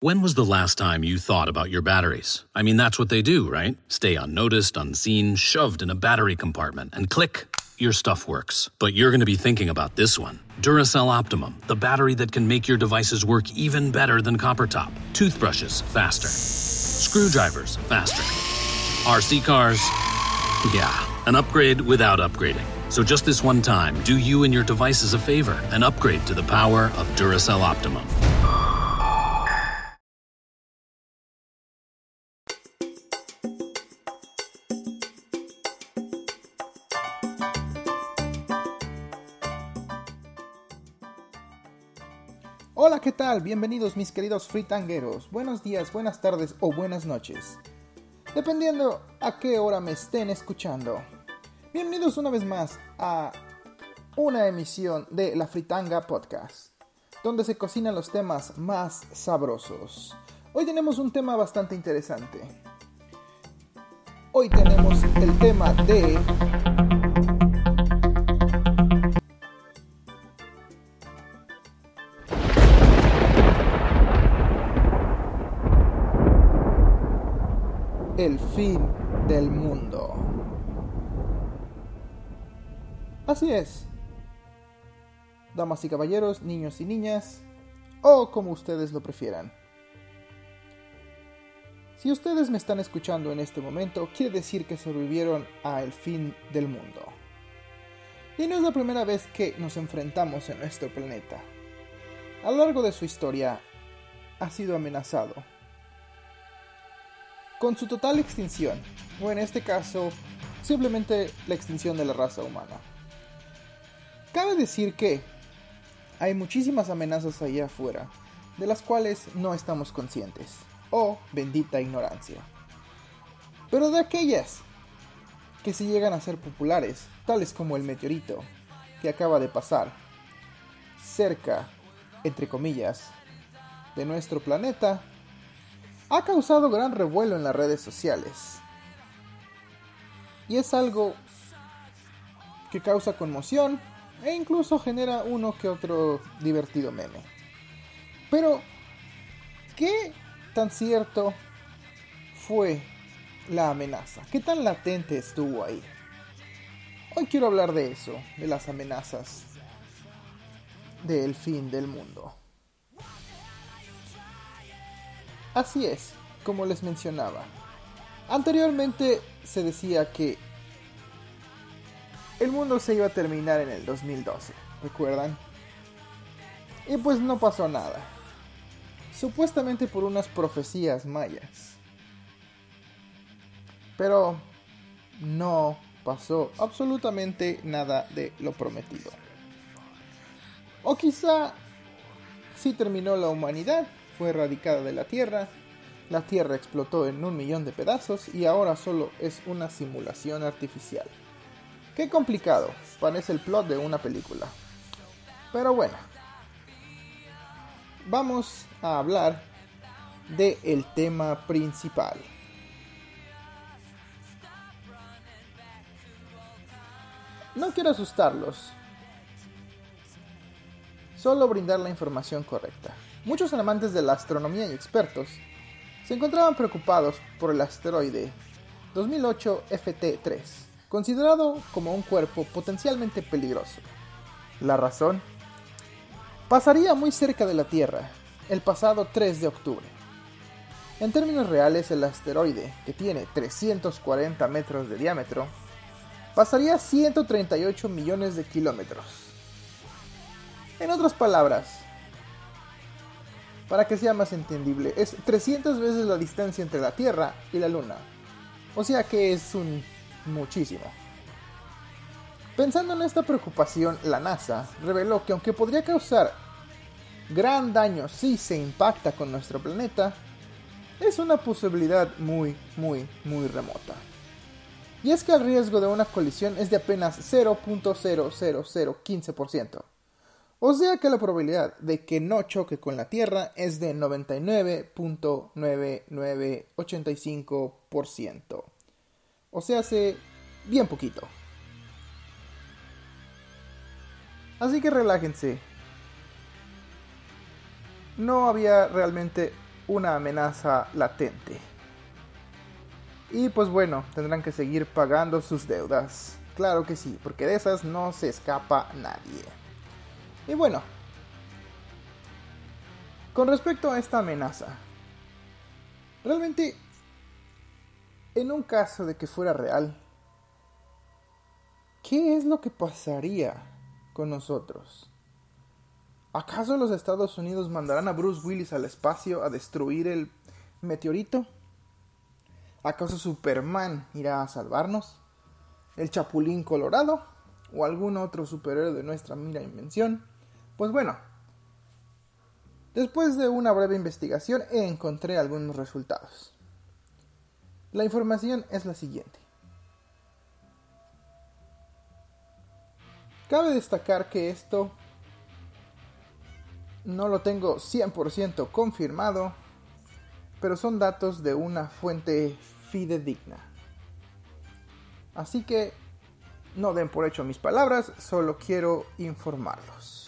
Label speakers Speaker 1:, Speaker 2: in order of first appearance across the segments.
Speaker 1: When was the last time you thought about your batteries? I mean, that's what they do, right? Stay unnoticed, unseen, shoved in a battery compartment, and click, your stuff works. But you're going to be thinking about this one Duracell Optimum, the battery that can make your devices work even better than copper top. Toothbrushes, faster. Screwdrivers, faster. RC cars, yeah, an upgrade without upgrading. So just this one time, do you and your devices a favor and upgrade to the power of Duracell Optimum.
Speaker 2: ¿Qué tal? Bienvenidos mis queridos fritangueros. Buenos días, buenas tardes o buenas noches. Dependiendo a qué hora me estén escuchando. Bienvenidos una vez más a una emisión de La Fritanga Podcast, donde se cocinan los temas más sabrosos. Hoy tenemos un tema bastante interesante. Hoy tenemos el tema de el fin del mundo. Así es. Damas y caballeros, niños y niñas, o como ustedes lo prefieran. Si ustedes me están escuchando en este momento, quiere decir que sobrevivieron a el fin del mundo. Y no es la primera vez que nos enfrentamos en nuestro planeta. A lo largo de su historia, ha sido amenazado con su total extinción, o en este caso, simplemente la extinción de la raza humana. Cabe decir que hay muchísimas amenazas allá afuera, de las cuales no estamos conscientes, o bendita ignorancia. Pero de aquellas que se llegan a ser populares, tales como el meteorito que acaba de pasar cerca, entre comillas, de nuestro planeta, ha causado gran revuelo en las redes sociales. Y es algo que causa conmoción e incluso genera uno que otro divertido meme. Pero, ¿qué tan cierto fue la amenaza? ¿Qué tan latente estuvo ahí? Hoy quiero hablar de eso, de las amenazas del fin del mundo. Así es, como les mencionaba. Anteriormente se decía que el mundo se iba a terminar en el 2012, ¿recuerdan? Y pues no pasó nada. Supuestamente por unas profecías mayas. Pero no pasó absolutamente nada de lo prometido. O quizá sí terminó la humanidad, fue erradicada de la Tierra, la Tierra explotó en un millón de pedazos y ahora solo es una simulación artificial. Qué complicado, parece el plot de una película. Pero bueno, vamos a hablar del el tema principal. No quiero asustarlos, solo brindar la información correcta. Muchos amantes de la astronomía y expertos se encontraban preocupados por el asteroide 2008 FT3, considerado como un cuerpo potencialmente peligroso. La razón pasaría muy cerca de la Tierra el pasado 3 de octubre. En términos reales, el asteroide, que tiene 340 metros de diámetro, pasaría 138 millones de kilómetros. En otras palabras, para que sea más entendible, es 300 veces la distancia entre la Tierra y la Luna. O sea que es un muchísimo. Pensando en esta preocupación, la NASA reveló que aunque podría causar gran daño si se impacta con nuestro planeta, es una posibilidad muy, muy, muy remota. Y es que el riesgo de una colisión es de apenas 0.00015%. O sea que la probabilidad de que no choque con la Tierra es de 99.9985%. O sea, hace bien poquito. Así que relájense. No había realmente una amenaza latente. Y pues bueno, tendrán que seguir pagando sus deudas. Claro que sí, porque de esas no se escapa nadie. Y bueno, con respecto a esta amenaza, realmente, en un caso de que fuera real, ¿qué es lo que pasaría con nosotros? ¿Acaso los Estados Unidos mandarán a Bruce Willis al espacio a destruir el meteorito? ¿Acaso Superman irá a salvarnos? ¿El Chapulín Colorado? ¿O algún otro superhéroe de nuestra mira invención? Pues bueno, después de una breve investigación encontré algunos resultados. La información es la siguiente. Cabe destacar que esto no lo tengo 100% confirmado, pero son datos de una fuente fidedigna. Así que no den por hecho mis palabras, solo quiero informarlos.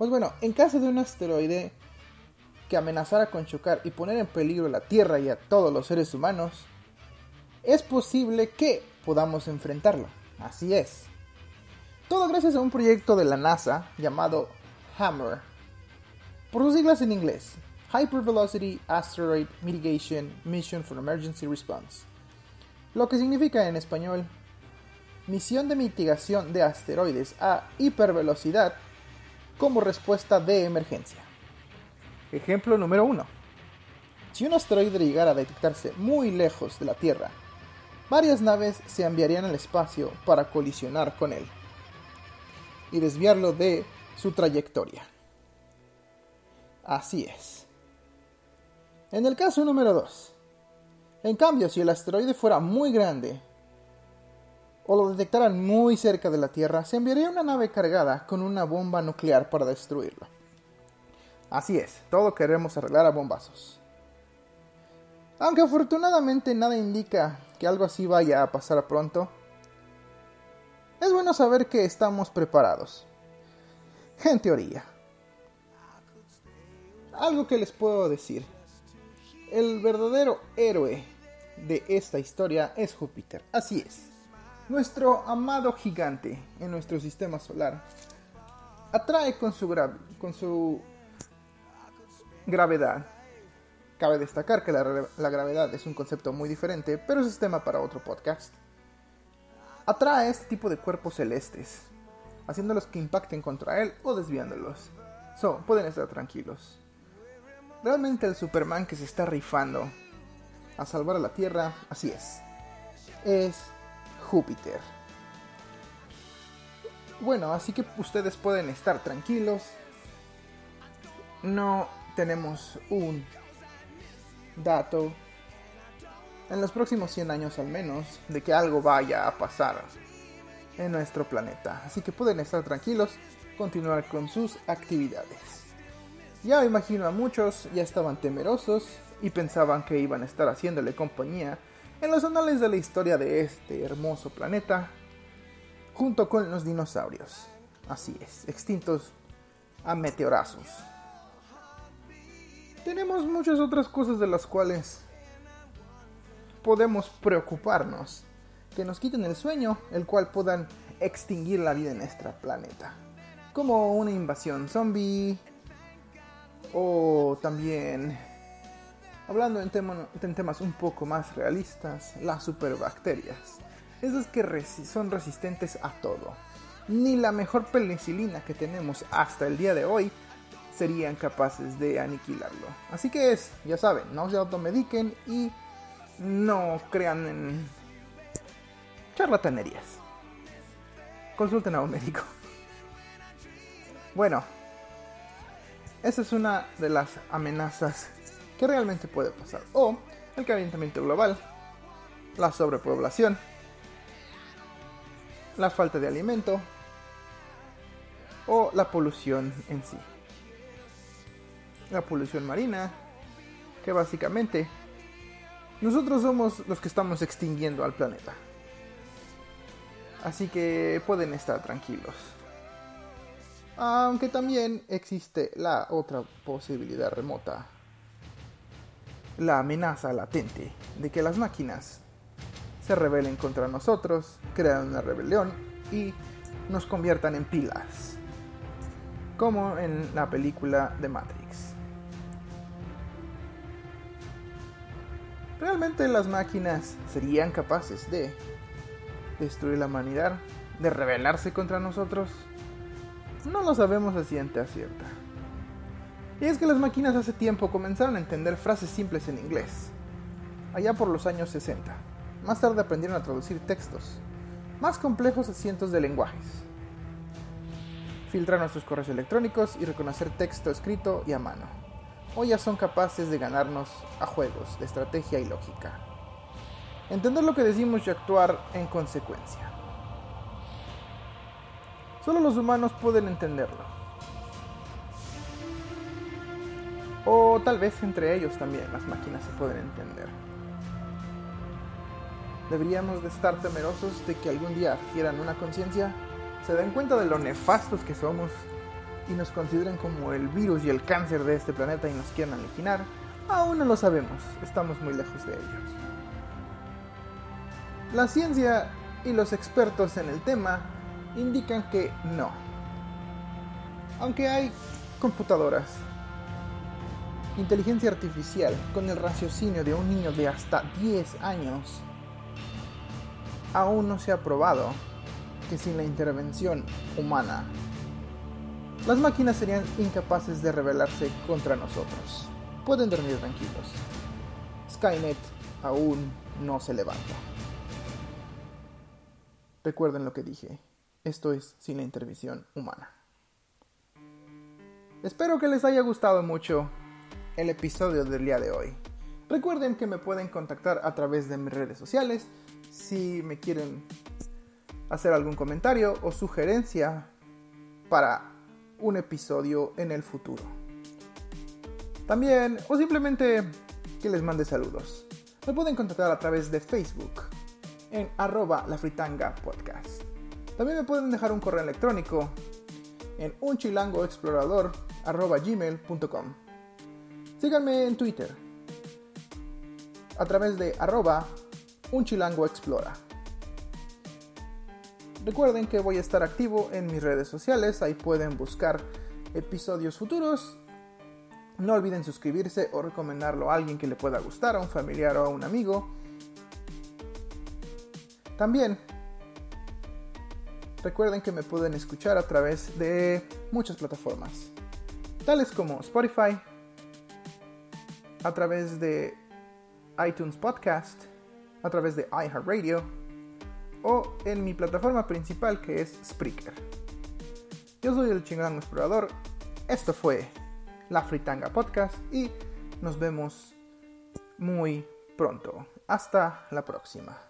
Speaker 2: Pues bueno, en caso de un asteroide que amenazara con chocar y poner en peligro la Tierra y a todos los seres humanos, es posible que podamos enfrentarlo. Así es. Todo gracias a un proyecto de la NASA llamado HAMMER, por sus siglas en inglés, Hypervelocity Asteroid Mitigation Mission for Emergency Response, lo que significa en español Misión de mitigación de asteroides a hipervelocidad como respuesta de emergencia. Ejemplo número 1. Si un asteroide llegara a detectarse muy lejos de la Tierra, varias naves se enviarían al espacio para colisionar con él y desviarlo de su trayectoria. Así es. En el caso número 2. En cambio, si el asteroide fuera muy grande o lo detectaran muy cerca de la Tierra, se enviaría una nave cargada con una bomba nuclear para destruirlo. Así es, todo queremos arreglar a bombazos. Aunque afortunadamente nada indica que algo así vaya a pasar pronto, es bueno saber que estamos preparados. En teoría. Algo que les puedo decir. El verdadero héroe de esta historia es Júpiter. Así es. Nuestro amado gigante en nuestro sistema solar atrae con su, con su gravedad. Cabe destacar que la, la gravedad es un concepto muy diferente, pero es tema para otro podcast atrae este tipo de cuerpos celestes, haciéndolos que impacten contra él o desviándolos. So, pueden estar tranquilos. Realmente el Superman que se está rifando a salvar a la Tierra, así es, es Júpiter. Bueno, así que ustedes pueden estar tranquilos. No tenemos un dato en los próximos 100 años al menos, de que algo vaya a pasar en nuestro planeta. Así que pueden estar tranquilos, continuar con sus actividades. Ya imagino a muchos ya estaban temerosos y pensaban que iban a estar haciéndole compañía en los anales de la historia de este hermoso planeta, junto con los dinosaurios. Así es, extintos a meteorazos. Tenemos muchas otras cosas de las cuales podemos preocuparnos. Que nos quiten el sueño, el cual puedan extinguir la vida en nuestro planeta. Como una invasión zombie. O también, hablando en, temas un poco más realistas, las superbacterias. Esas que son resistentes a todo. Ni la mejor penicilina que tenemos hasta el día de hoy serían capaces de aniquilarlo. Así que es, ya saben, no se automediquen y no crean en charlatanerías. Consulten a un médico. Bueno, esa es una de las amenazas que realmente puede pasar. O el calentamiento global, la sobrepoblación, la falta de alimento o la polución en sí. La polución marina, que básicamente nosotros somos los que estamos extinguiendo al planeta. Así que pueden estar tranquilos. Aunque también existe la otra posibilidad remota, la amenaza latente de que las máquinas se rebelen contra nosotros, crean una rebelión y nos conviertan en pilas, como en la película de Matrix. ¿Realmente las máquinas serían capaces de destruir la humanidad? ¿De rebelarse contra nosotros? No lo sabemos a ciencia cierta. Y es que las máquinas hace tiempo comenzaron a entender frases simples en inglés, allá por los años 60. Más tarde aprendieron a traducir textos, más complejos a cientos de lenguajes. Filtrar nuestros correos electrónicos y reconocer texto escrito y a mano o ya son capaces de ganarnos a juegos de estrategia y lógica. Entender lo que decimos y actuar en consecuencia. Solo los humanos pueden entenderlo. O tal vez entre ellos también las máquinas se pueden entender. Deberíamos de estar temerosos de que algún día adquieran una conciencia, se den cuenta de lo nefastos que somos y nos consideren como el virus y el cáncer de este planeta y nos quieran aniquilar, aún no lo sabemos, estamos muy lejos de ellos. La ciencia y los expertos en el tema indican que no. Aunque hay computadoras, inteligencia artificial con el raciocinio de un niño de hasta 10 años, aún no se ha probado que sin la intervención humana las máquinas serían incapaces de rebelarse contra nosotros. Pueden dormir tranquilos. Skynet aún no se levanta. Recuerden lo que dije. Esto es sin la intervención humana. Espero que les haya gustado mucho el episodio del día de hoy. Recuerden que me pueden contactar a través de mis redes sociales si me quieren hacer algún comentario o sugerencia para un episodio en el futuro. También, o simplemente que les mande saludos. Me pueden contactar a través de Facebook en arroba la fritanga podcast. También me pueden dejar un correo electrónico en unchilangoexplorador arroba gmail.com. Síganme en Twitter a través de arroba unchilangoexplora. Recuerden que voy a estar activo en mis redes sociales, ahí pueden buscar episodios futuros. No olviden suscribirse o recomendarlo a alguien que le pueda gustar, a un familiar o a un amigo. También recuerden que me pueden escuchar a través de muchas plataformas, tales como Spotify, a través de iTunes Podcast, a través de iHeartRadio, o en mi plataforma principal que es Spreaker. Yo soy el chingón explorador, esto fue La Fritanga Podcast y nos vemos muy pronto. Hasta la próxima.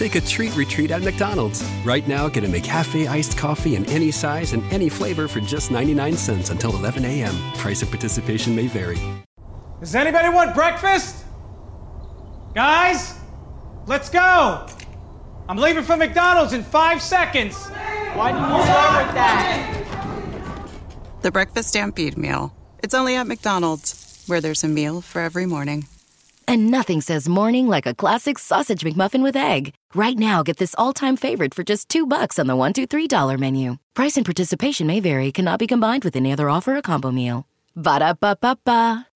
Speaker 3: Take a treat retreat at McDonald's. Right now, get a McCafe iced coffee in any size and any flavor for just 99 cents until 11 a.m. Price of participation may vary.
Speaker 4: Does anybody want breakfast? Guys, let's go. I'm leaving for McDonald's in five seconds.
Speaker 5: Why did you start with that?
Speaker 6: The Breakfast Stampede Meal. It's only at McDonald's, where there's a meal for every morning.
Speaker 7: And nothing says morning like a classic sausage McMuffin with egg. Right now, get this all-time favorite for just two bucks on the one, two, three dollar menu. Price and participation may vary. Cannot be combined with any other offer or combo meal. Ba da ba ba ba.